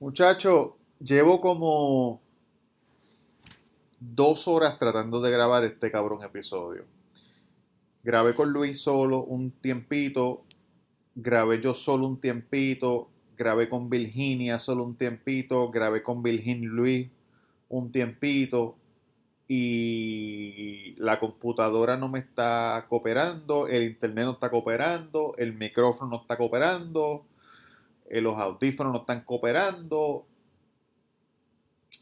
Muchacho, llevo como dos horas tratando de grabar este cabrón episodio. Grabé con Luis solo un tiempito, grabé yo solo un tiempito, grabé con Virginia solo un tiempito, grabé con Virgin Luis un tiempito y la computadora no me está cooperando, el internet no está cooperando, el micrófono no está cooperando, eh, los audífonos no están cooperando.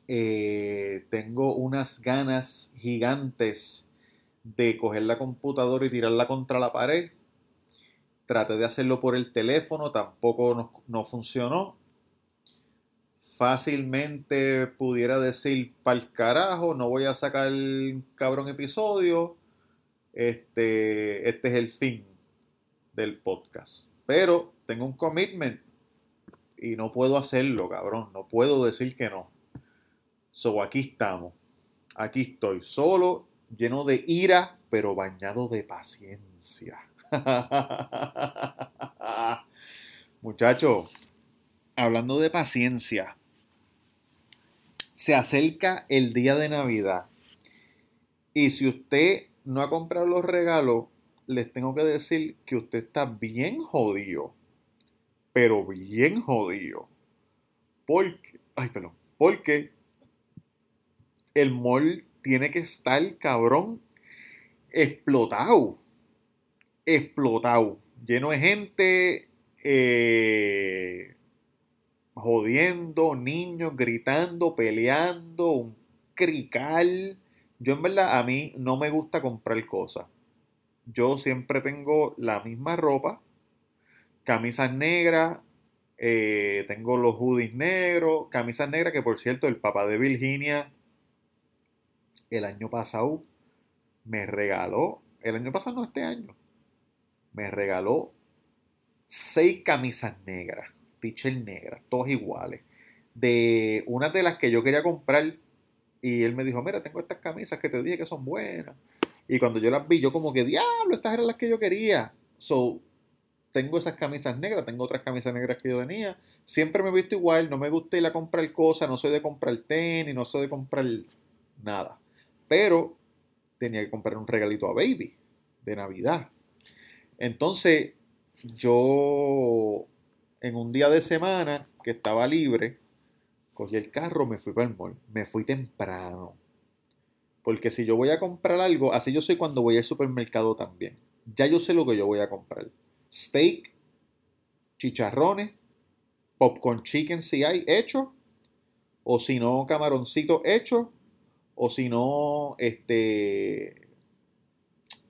Eh, tengo unas ganas gigantes de coger la computadora y tirarla contra la pared. Traté de hacerlo por el teléfono, tampoco no, no funcionó. Fácilmente pudiera decir, pa'l carajo, no voy a sacar el cabrón episodio. Este, este es el fin del podcast. Pero tengo un commitment y no puedo hacerlo, cabrón. No puedo decir que no. So, aquí estamos. Aquí estoy, solo, lleno de ira, pero bañado de paciencia. Muchachos, hablando de paciencia, se acerca el día de Navidad. Y si usted no ha comprado los regalos, les tengo que decir que usted está bien jodido pero bien jodido. Porque, ay, perdón, porque el mall tiene que estar, cabrón, explotado. Explotado. Lleno de gente eh, jodiendo, niños gritando, peleando, un crical. Yo en verdad a mí no me gusta comprar cosas. Yo siempre tengo la misma ropa camisas negras, eh, tengo los hoodies negros, camisas negras que por cierto el papá de Virginia el año pasado me regaló, el año pasado no este año, me regaló seis camisas negras, teacher negras, todas iguales, de una de las que yo quería comprar y él me dijo, mira, tengo estas camisas que te dije que son buenas. Y cuando yo las vi, yo como que, diablo, estas eran las que yo quería. So, tengo esas camisas negras, tengo otras camisas negras que yo tenía. Siempre me he visto igual, no me gusta ir a comprar cosas, no soy de comprar tenis, no soy de comprar nada. Pero tenía que comprar un regalito a Baby de Navidad. Entonces, yo en un día de semana que estaba libre, cogí el carro, me fui para el mall. Me fui temprano. Porque si yo voy a comprar algo, así yo soy cuando voy al supermercado también. Ya yo sé lo que yo voy a comprar steak, chicharrones, popcorn chicken si hay hecho, o si no, camaroncito hecho, o si no, este,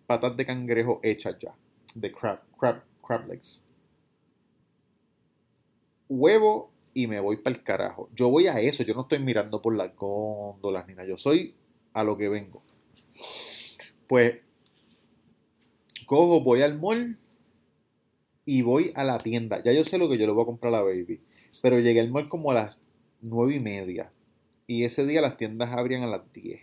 patas de cangrejo hechas ya, de crab, crab, crab legs. Huevo y me voy para el carajo. Yo voy a eso, yo no estoy mirando por las góndolas ni nada, yo soy a lo que vengo. Pues cojo, voy al mall, y voy a la tienda. Ya yo sé lo que yo le voy a comprar a la baby. Pero llegué al mall como a las nueve y media. Y ese día las tiendas abrían a las 10.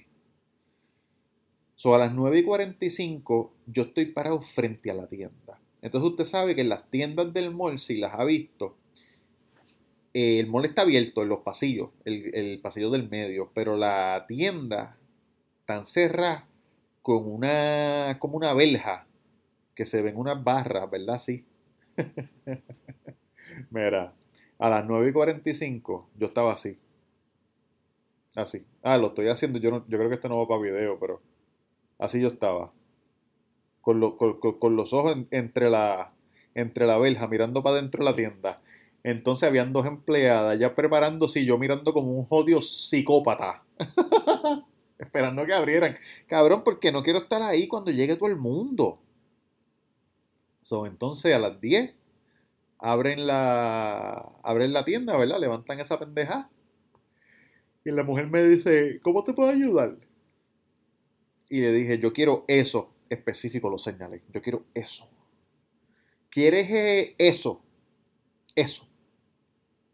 So, a las 9 y 45 yo estoy parado frente a la tienda. Entonces usted sabe que en las tiendas del mall, si las ha visto, eh, el mall está abierto en los pasillos, el, el, pasillo del medio, pero la tienda está cerrada con una, como una verja que se ven unas barras, ¿verdad? Sí. Mira, a las 9 y 45 yo estaba así. Así. Ah, lo estoy haciendo. Yo, yo creo que esto no va para video, pero así yo estaba. Con, con, los ojos entre, la, entre la verja, mirando para dentro de la tienda. Entonces habían dos empleadas ya preparándose y yo mirando como un jodido psicópata. Esperando que abrieran. Cabrón, porque no quiero estar ahí cuando llegue todo el mundo. So, entonces a las 10 abren la, abren la tienda, ¿verdad? Levantan esa pendeja. Y la mujer me dice, ¿cómo te puedo ayudar? Y le dije, yo quiero eso específico, lo señalé. Yo quiero eso. ¿Quieres eh, eso? Eso.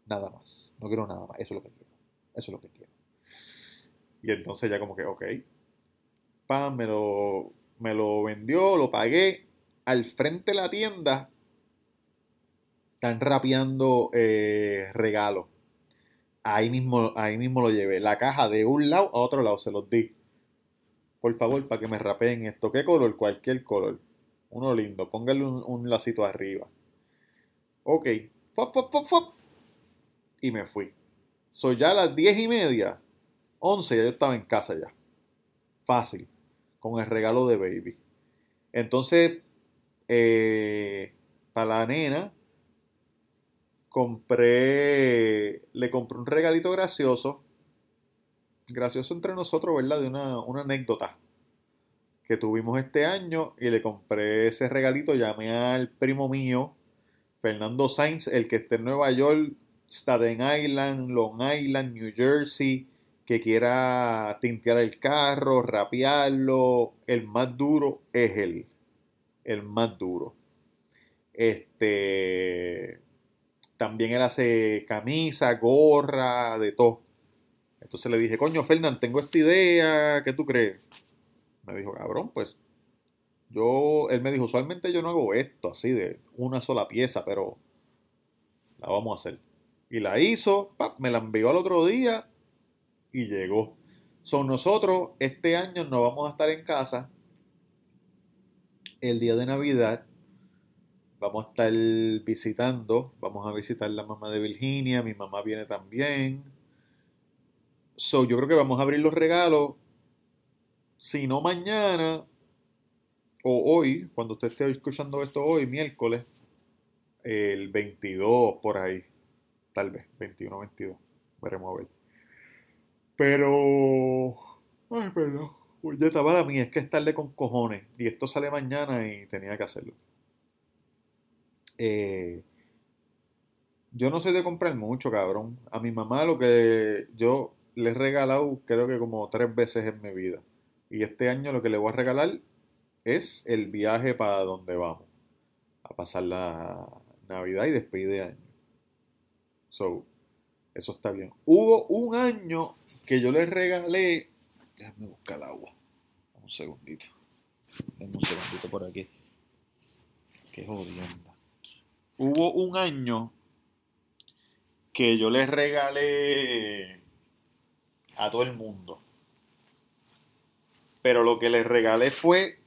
Nada más. No quiero nada más. Eso es lo que quiero. Eso es lo que quiero. Y entonces ya como que, ok. Pam, me lo, me lo vendió, lo pagué al frente de la tienda están rapeando eh, regalos. Ahí mismo, ahí mismo lo llevé. La caja de un lado a otro lado se los di. Por favor, para que me rapeen esto. ¿Qué color? Cualquier color. Uno lindo. Póngale un, lacito arriba. Ok. Fop, fop, fop. Y me fui. Soy ya a las diez y media. Once, ya yo estaba en casa ya. Fácil. Con el regalo de baby. Entonces, eh, para la nena, compré, le compré un regalito gracioso, gracioso entre nosotros, ¿verdad? De una, anécdota que tuvimos este año y le compré ese regalito, llamé al primo mío, Fernando Sainz, el que esté en Nueva York, Staten Island, Long Island, New Jersey, que quiera tintear el carro, rapearlo, el más duro es él, el más duro. Este, también él hace camisa, gorra, de todo. Entonces le dije, coño, Fernán, tengo esta idea, ¿qué tú crees? Me dijo, cabrón, pues yo, él me dijo, usualmente yo no hago esto así de una sola pieza, pero la vamos a hacer. Y la hizo, me la envió al otro día y llegó. Son nosotros, este año no vamos a estar en casa el día de Navidad Vamos a estar visitando, vamos a visitar la mamá de Virginia, mi mamá viene también. So, yo creo que vamos a abrir los regalos, si no mañana o hoy, cuando usted esté escuchando esto hoy, miércoles, el 22 por ahí, tal vez, 21, 22, veremos a ver. Pero, ay, perdón, ya estaba mí, es que es tarde con cojones y esto sale mañana y tenía que hacerlo. Eh, yo no sé de comprar mucho, cabrón. A mi mamá lo que yo le he regalado creo que como tres veces en mi vida. Y este año lo que le voy a regalar es el viaje para donde vamos. A pasar la Navidad y despedir de año. So, eso está bien. Hubo un año que yo le regalé. Déjame buscar agua. Un segundito. un segundito por aquí. Qué jodienda. Hubo un año que yo les regalé a todo el mundo. Pero lo que les regalé fue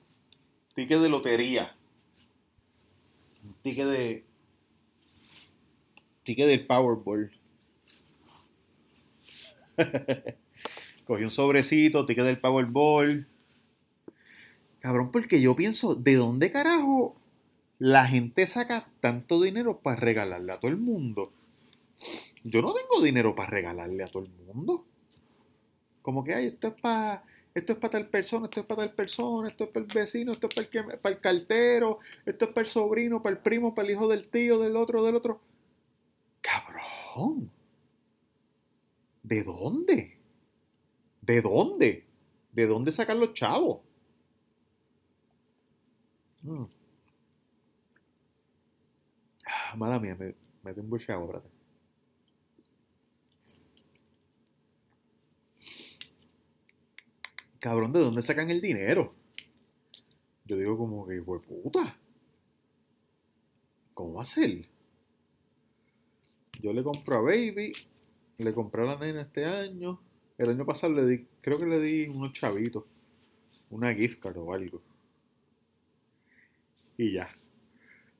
ticket de lotería. Un ticket de. Ticket del Powerball. Cogí un sobrecito, ticket del Powerball. Cabrón, porque yo pienso, ¿de dónde carajo la gente saca tanto dinero para regalarle a todo el mundo. Yo no tengo dinero para regalarle a todo el mundo. Como que, ay, esto es para esto es para tal persona, esto es para tal persona, esto es para el vecino, esto es para el, para el cartero, esto es para el sobrino, para el primo, para el hijo del tío, del otro, del otro. Cabrón. ¿De dónde? ¿De dónde? ¿De dónde sacan los chavos? Mm. mala mía, me, me tengo un Cabrón, ¿de dónde sacan el dinero? Yo digo como que, hijo puta. ¿Cómo va a ser? Yo le compro a Baby, le compré a la nena este año. El año pasado le di, creo que le di unos chavitos, una gift card o algo. Y ya.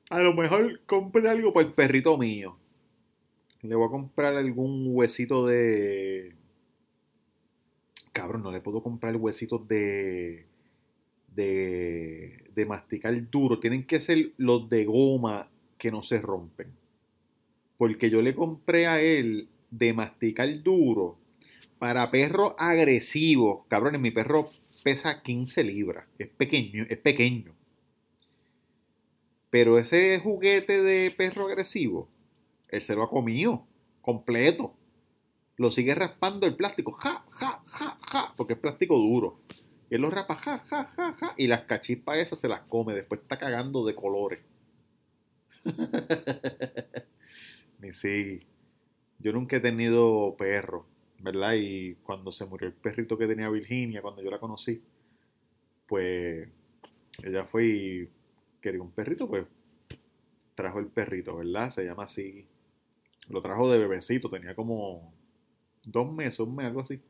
A lo mejor compré algo para el perrito mío. Le voy a comprar algún huesito de. Cabrón, no le puedo comprar huesitos de. de. de masticar duro. Tienen que ser los de goma que no se rompen. Porque yo le compré a él de masticar duro para perro agresivo. Cabrón, mi perro pesa 15 libras. Es pequeño, es pequeño. Pero ese juguete de perro agresivo, él se lo ha comido completo. Lo sigue raspando el plástico, ja, ja, ja, ja, porque es plástico duro. Y él lo rapa, ja, ja, ja, ja, y las cachispas esas se las come. Después está cagando de colores. Ni sí. Yo nunca he tenido perro, ¿verdad? Y cuando se murió el perrito que tenía Virginia, cuando yo la conocí, pues ella fue y quería un perrito, pues trajo el perrito, ¿verdad? Se llama así. Lo trajo de bebecito, tenía como dos meses, un mes, algo así.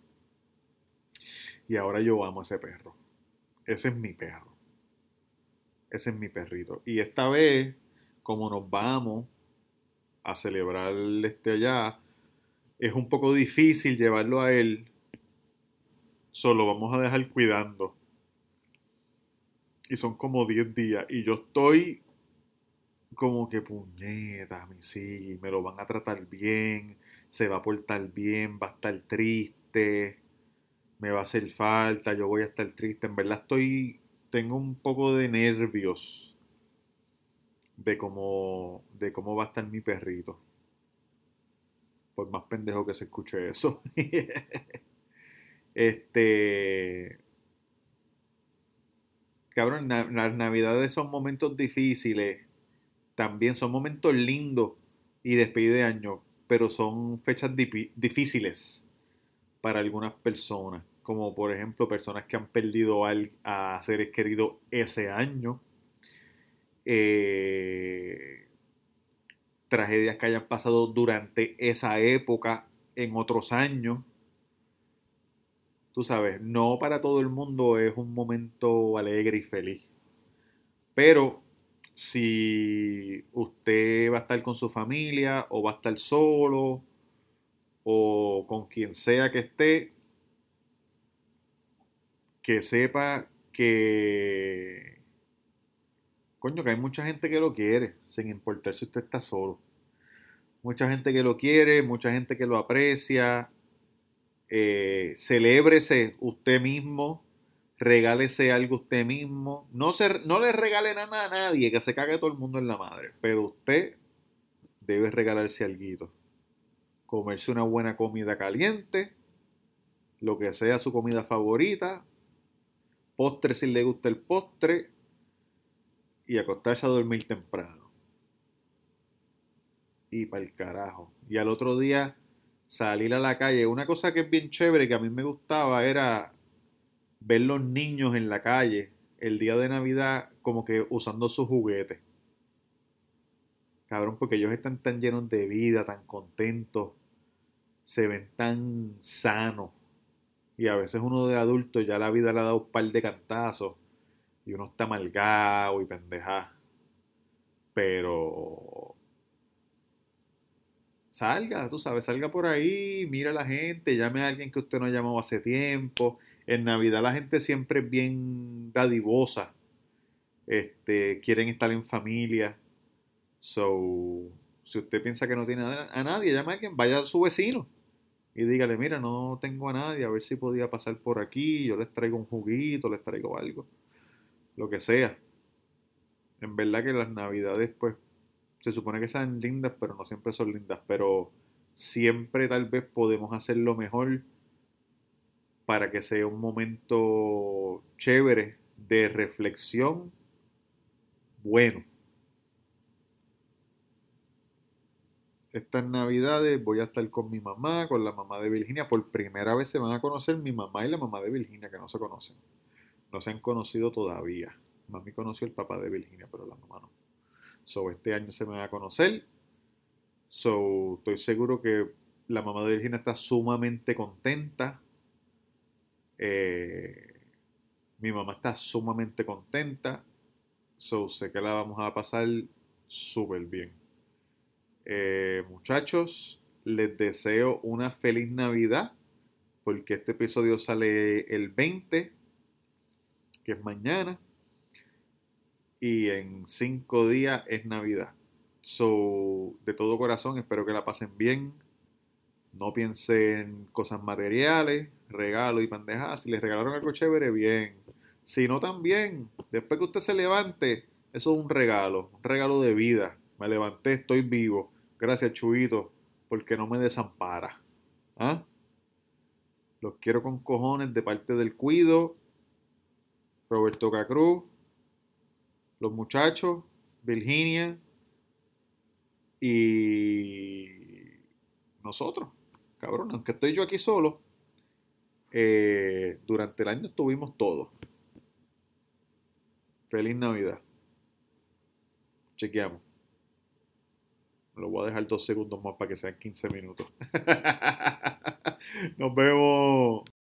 Y ahora yo amo a ese perro. Ese es mi perro. Ese es mi perrito. Y esta vez, como nos vamos a celebrar este allá, es un poco difícil llevarlo a él. Solo vamos a dejar cuidando. Y son como 10 días. Y yo estoy como que puñeta, sí, me lo van a tratar bien, se va a portar bien, va a estar triste, me va a hacer falta, yo voy a estar triste. En verdad estoy, tengo un poco de nervios de cómo, de cómo va a estar mi perrito. Por más pendejo que se escuche eso. este. Cabrón, las navidades son momentos difíciles también son momentos lindos y despedida de año, pero son fechas difíciles para algunas personas, como por ejemplo personas que han perdido a, seres queridos ese año, eh, tragedias que hayan pasado durante esa época en otros años. Tú sabes, no para todo el mundo es un momento alegre y feliz, pero si usted va a estar con su familia o va a estar solo o con quien sea que esté, que sepa que, coño, que hay mucha gente que lo quiere, sin importar si usted está solo. Mucha gente que lo quiere, mucha gente que lo aprecia. Eh, celébrese usted mismo regálese algo usted mismo. No, se, no le regale nada a nadie, que se cague todo el mundo en la madre. Pero usted debe regalarse algo. Comerse una buena comida caliente, lo que sea su comida favorita, postre si le gusta el postre, y acostarse a dormir temprano. Y para el carajo. Y al otro día salir a la calle. Una cosa que es bien chévere que a mí me gustaba era ver los niños en la calle el día de Navidad como que usando sus juguetes. Cabrón, porque ellos están tan llenos de vida, tan contentos, se ven tan sanos. Y a veces uno de adulto ya la vida le ha dado un par de cantazos y uno está malgado y pendeja. Pero salga, tú sabes, salga por ahí, mira a la gente, llame a alguien que usted no ha llamado hace tiempo, en Navidad la gente siempre es bien dadivosa. Este, quieren estar en familia. So, si usted piensa que no tiene a nadie, llama a alguien, vaya a su vecino y dígale, mira, no tengo a nadie, a ver si podía pasar por aquí, yo les traigo un juguito, les traigo algo, lo que sea. En verdad que las navidades, pues, se supone que sean lindas, pero no siempre son lindas, pero siempre tal vez podemos hacerlo mejor para que sea un momento chévere de reflexión bueno. Estas navidades voy a estar con mi mamá, con la mamá de Virginia. Por primera vez se van a conocer mi mamá y la mamá de Virginia, que no se conocen. No se han conocido todavía. Mami conoció el papá de Virginia, pero la mamá no. So, este año se me va a conocer. So, estoy seguro que la mamá de Virginia está sumamente contenta eh, mi mamá está sumamente contenta. So, sé que la vamos a pasar súper bien. Eh, muchachos, les deseo una feliz Navidad. Porque este episodio sale el 20, que es mañana. Y en cinco días es Navidad. So, de todo corazón, espero que la pasen bien. No piensen en cosas materiales regalo y pendejadas. Si les regalaron algo chévere, bien. Si no, también. Después que usted se levante, eso es un regalo. Un regalo de vida. Me levanté, estoy vivo. Gracias, Chuito, porque no me desampara. ¿Ah? Los quiero con cojones de parte del Cuido, Roberto Cacruz, los muchachos, Virginia y nosotros. Cabrón, aunque estoy yo aquí solo, eh, durante el año tuvimos todo. Feliz Navidad. Chequeamos. Lo voy a dejar dos segundos más para que sean 15 minutos. Nos vemos.